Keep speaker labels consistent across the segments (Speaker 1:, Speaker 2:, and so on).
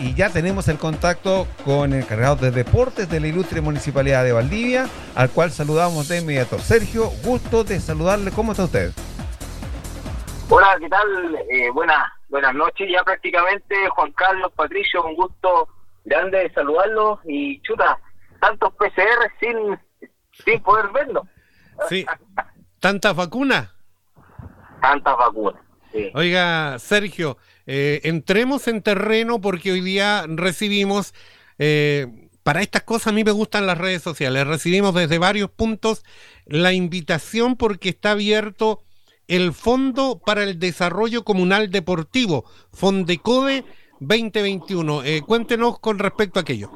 Speaker 1: y ya tenemos el contacto con el encargado de deportes de la ilustre Municipalidad de Valdivia, al cual saludamos de inmediato. Sergio, gusto de saludarle. ¿Cómo está usted?
Speaker 2: Hola, ¿qué tal? Eh, buenas, buenas noches ya prácticamente. Juan Carlos, Patricio, un gusto grande de saludarlos y chuta, tantos PCR sin, sin poder verlo.
Speaker 3: Sí, tantas vacunas.
Speaker 2: Tantas vacunas.
Speaker 3: Oiga, Sergio, eh, entremos en terreno porque hoy día recibimos, eh, para estas cosas a mí me gustan las redes sociales, recibimos desde varios puntos la invitación porque está abierto el Fondo para el Desarrollo Comunal Deportivo, Fondecode 2021. Eh, cuéntenos con respecto a aquello.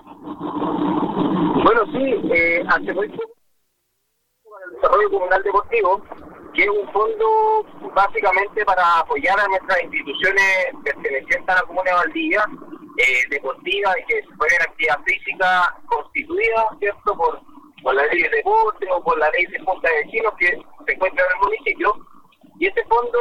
Speaker 2: Bueno, sí, hace muy poco el Desarrollo Comunal Deportivo que es un fondo básicamente para apoyar a nuestras instituciones pertenecientes a la Comuna de Valdivia, eh, deportivas y que se pueden actividad física constituida, ¿cierto?, por, por la ley de deporte o por la ley de junta de vecinos que se encuentra en el municipio. Y este fondo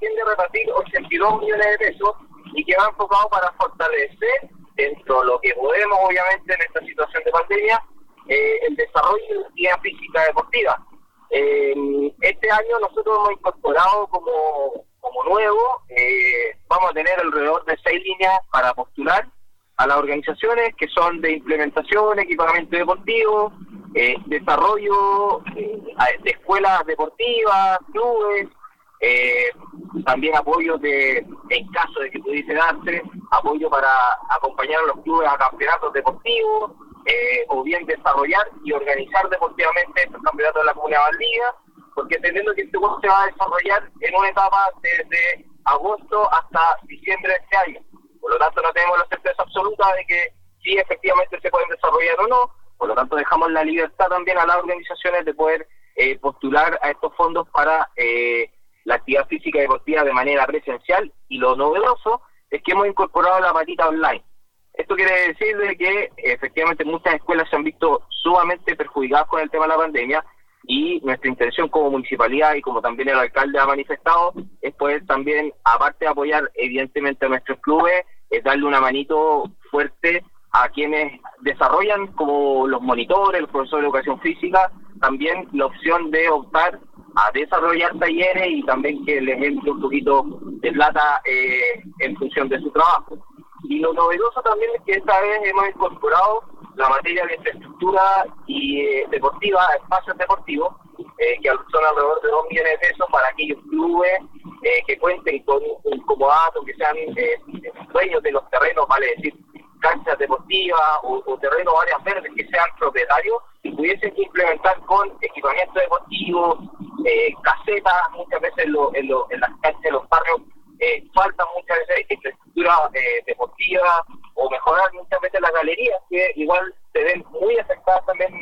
Speaker 2: tiende a repartir 82 millones de pesos y que va enfocado para fortalecer, dentro de lo que podemos, obviamente, en esta situación de pandemia, eh, el desarrollo de actividad física deportiva eh, este año nosotros hemos incorporado como, como nuevo, eh, vamos a tener alrededor de seis líneas para postular a las organizaciones que son de implementación, equipamiento deportivo, eh, desarrollo eh, de escuelas deportivas, clubes, también apoyo de, en caso de que pudiese darse, apoyo para acompañar a los clubes a campeonatos deportivos, eh, o bien desarrollar y organizar deportivamente estos campeonatos de la Comunidad Valdivia, porque entendiendo que este juego se va a desarrollar en una etapa desde agosto hasta diciembre de este año. Por lo tanto, no tenemos la certeza absoluta de que si efectivamente se pueden desarrollar o no. Por lo tanto, dejamos la libertad también a las organizaciones de poder eh, postular a estos fondos para eh, la actividad física deportiva de manera presencial. Y lo novedoso es que hemos incorporado la patita online. Esto quiere decir de que efectivamente muchas escuelas se han visto sumamente perjudicadas con el tema de la pandemia y nuestra intención como municipalidad y como también el alcalde ha manifestado es poder también, aparte de apoyar evidentemente a nuestros clubes, es darle una manito fuerte a quienes desarrollan como los monitores, los profesores de educación física, también la opción de optar a desarrollar talleres y también que les entre un poquito de plata eh, en función de su trabajo. Y lo novedoso también es que esta vez hemos incorporado la materia de infraestructura y eh, deportiva, espacios deportivos, eh, que son alrededor de 2 millones de pesos para aquellos clubes eh, que cuenten con un comodato, que sean dueños de los terrenos, vale decir, canchas deportivas o, terrenos áreas verdes que sean propietarios y pudiesen implementar con equipamiento deportivo, casetas, muchas veces en las canchas de los barrios eh, falta muchas veces infraestructura eh, deportiva o mejorar muchas veces las galerías que igual se ven muy afectadas también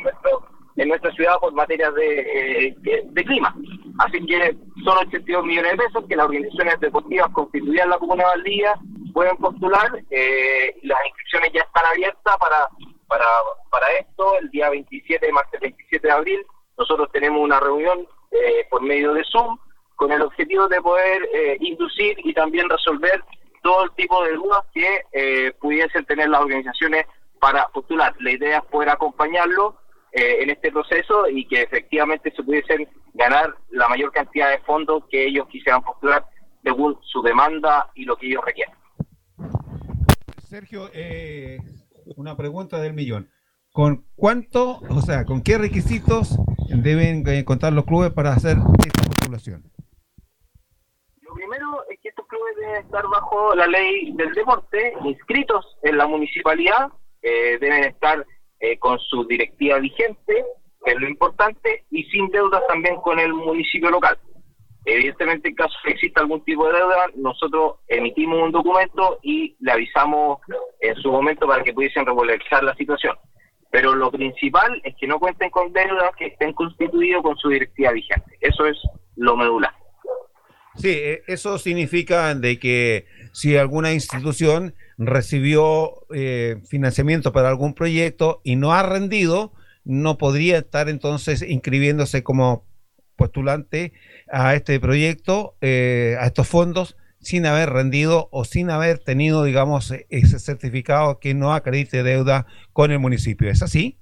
Speaker 2: en, nuestra ciudad por materias de, eh, de, clima. Así que son 82 millones de pesos que las organizaciones deportivas constituidas en la Comuna de Valdivia pueden postular. Eh, las inscripciones ya están abiertas para, para, para esto el día 27 de marzo, 27 de abril. Nosotros tenemos una reunión por medio de Zoom con el objetivo de poder eh, inducir y también resolver todo el tipo de dudas que eh, pudiesen tener las organizaciones para postular. La idea es poder acompañarlo eh, en este proceso y que efectivamente se pudiesen ganar la mayor cantidad de fondos que ellos quisieran postular según su demanda y lo que ellos requieren.
Speaker 1: Sergio, una pregunta del millón. ¿Con cuánto, o sea, con qué requisitos deben contar los clubes para hacer esta postulación?
Speaker 2: primero es que estos deben estar bajo la ley del deporte, inscritos en la municipalidad, eh, deben estar eh, con su directiva vigente, que es lo importante, y sin deudas también con el municipio local. Evidentemente, en caso de que exista algún tipo de deuda, nosotros emitimos un documento y le avisamos en su momento para que pudiesen regularizar la situación. Pero lo principal es que no cuenten con deudas que estén constituidos con su directiva vigente. Eso es lo medular.
Speaker 1: Sí, e, eso significa de que si alguna institución recibió eh, financiamiento para algún proyecto y no ha rendido, no podría estar entonces inscribiéndose como postulante a este proyecto, eh, a estos fondos sin haber rendido o sin haber tenido, digamos, ese certificado que no acredite deuda con el municipio. ¿Es así?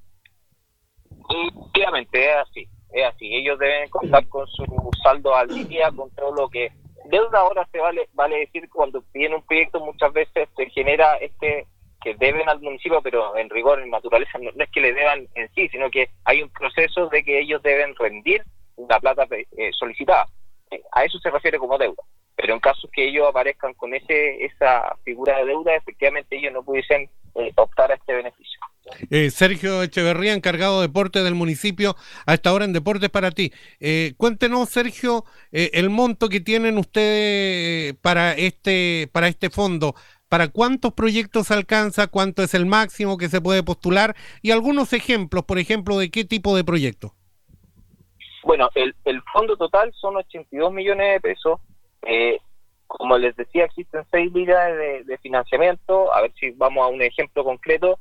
Speaker 2: Efectivamente, es así. Es así. Ellos deben contar con su saldo al día, con todo lo que... Deuda ahora se vale, vale decir cuando viene un proyecto muchas veces se genera este que deben al municipio, pero en rigor, en naturaleza, no, es que le deban en sí, sino que hay un proceso de que ellos deben rendir la plata eh, solicitada. Eh, a eso se refiere como deuda. Pero en caso que ellos aparezcan con ese esa figura de deuda, efectivamente ellos no pudiesen eh, optar a este beneficio.
Speaker 3: Sergio Echeverría, encargado de deporte del municipio, a esta hora en Deportes para ti. cuéntenos, Sergio, el monto que tienen ustedes para este, para este fondo para cuántos proyectos alcanza, cuánto es el máximo que se puede postular y algunos ejemplos, por ejemplo, de qué tipo de proyectos.
Speaker 2: Bueno, el, fondo total son 82 millones de pesos. Eh, como les decía, existen seis líneas de, financiamiento. A ver si vamos a un ejemplo concreto.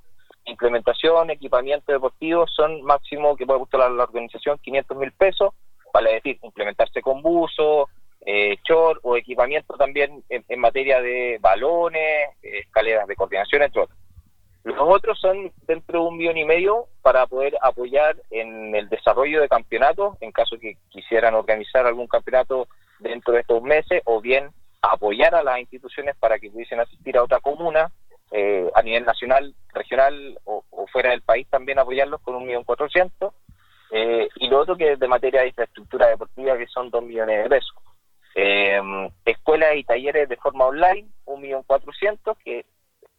Speaker 2: Implementación, equipamiento deportivo son máximo que puede postular la organización 500 mil pesos. Vale decir, implementarse con buzo, eh, short o equipamiento también en, materia de balones, escaleras de coordinación, entre otros. Los otros son dentro de un millón y medio para poder apoyar en el desarrollo de campeonatos, en caso que quisieran organizar algún campeonato dentro de estos meses, o bien apoyar a las instituciones para que pudiesen asistir a otra comuna, eh, a nivel nacional, regional o, fuera del país también apoyarlos con un millón cuatrocientos. Eh, y lo otro que es de materia de infraestructura deportiva, que son dos millones de pesos. Eh, escuelas y talleres de forma online, un millón cuatrocientos, que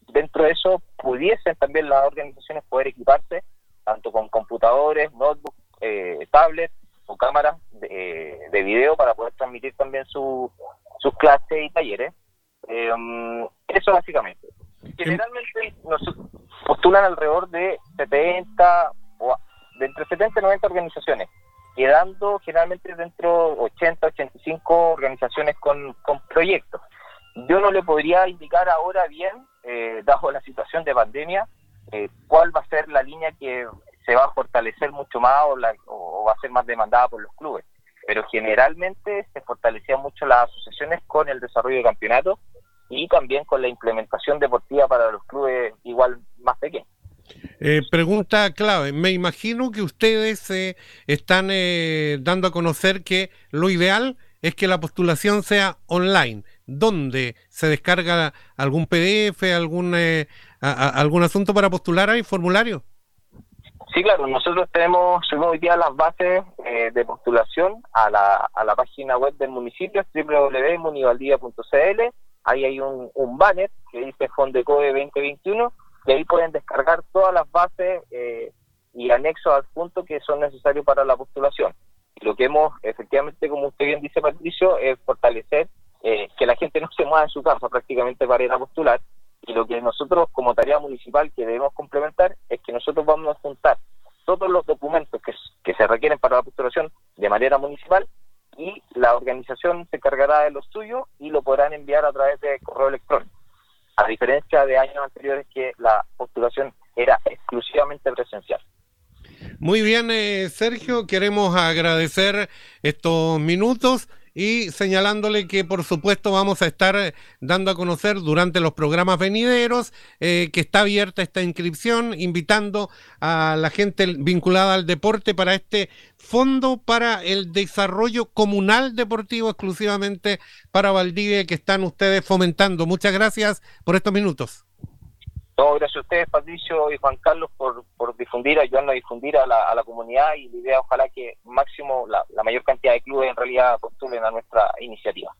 Speaker 2: dentro de eso pudiesen también las organizaciones poder equiparse tanto con computadores, notebooks, eh, tablets o cámaras de, de, video para poder transmitir también sus clases y talleres. Eh, eso básicamente. Generalmente nos postulan alrededor de 70 o de entre 70 y 90 organizaciones quedando generalmente dentro 80, 85 organizaciones con, con proyectos. Yo no le podría indicar ahora bien, eh, dado la situación de pandemia, eh, cuál va a ser la línea que se va a fortalecer mucho más o, la, o va a ser más demandada por los clubes. Pero generalmente se fortalecían mucho las asociaciones con el desarrollo de campeonatos y también con la implementación deportiva para los clubes igual más pequeños.
Speaker 3: Eh, pregunta clave. Me imagino que ustedes eh, están eh, dando a conocer que lo ideal es que la postulación sea online. ¿Dónde se descarga algún PDF, algún, algún asunto para postular? ¿Hay formulario?
Speaker 2: Sí, claro. Nosotros tenemos, subimos hoy día las bases de postulación a la, a la página web del municipio, www.munivaldía.cl. Ahí hay un, banner que dice Fondecoe 2021 y ahí pueden descargar todas las bases eh, y anexos adjuntos que son necesarios para la postulación. Y lo que hemos, efectivamente, como usted bien dice, Patricio, es fortalecer eh, que la gente no se mueva en su casa prácticamente para ir a postular. Y lo que nosotros, como tarea municipal, que debemos complementar es que nosotros vamos a juntar todos los documentos que se requieren para la postulación de manera municipal y la organización se encargará de los suyos y lo podrán enviar a través de correo electrónico a diferencia de años anteriores que la postulación era exclusivamente presencial.
Speaker 3: Muy bien, eh, Sergio, queremos agradecer estos minutos y señalándole que por supuesto vamos a estar eh, dando a conocer durante los programas venideros eh, que está abierta esta inscripción, invitando a la gente vinculada al deporte para este fondo para el desarrollo comunal deportivo exclusivamente para Valdivia que están ustedes fomentando. Muchas gracias por estos minutos.
Speaker 2: No, gracias a ustedes, Patricio y Juan Carlos, por, por difundir, ayudarnos a difundir a la, a la comunidad y la idea, ojalá que máximo la, la mayor cantidad de clubes en realidad postulen a nuestra iniciativa.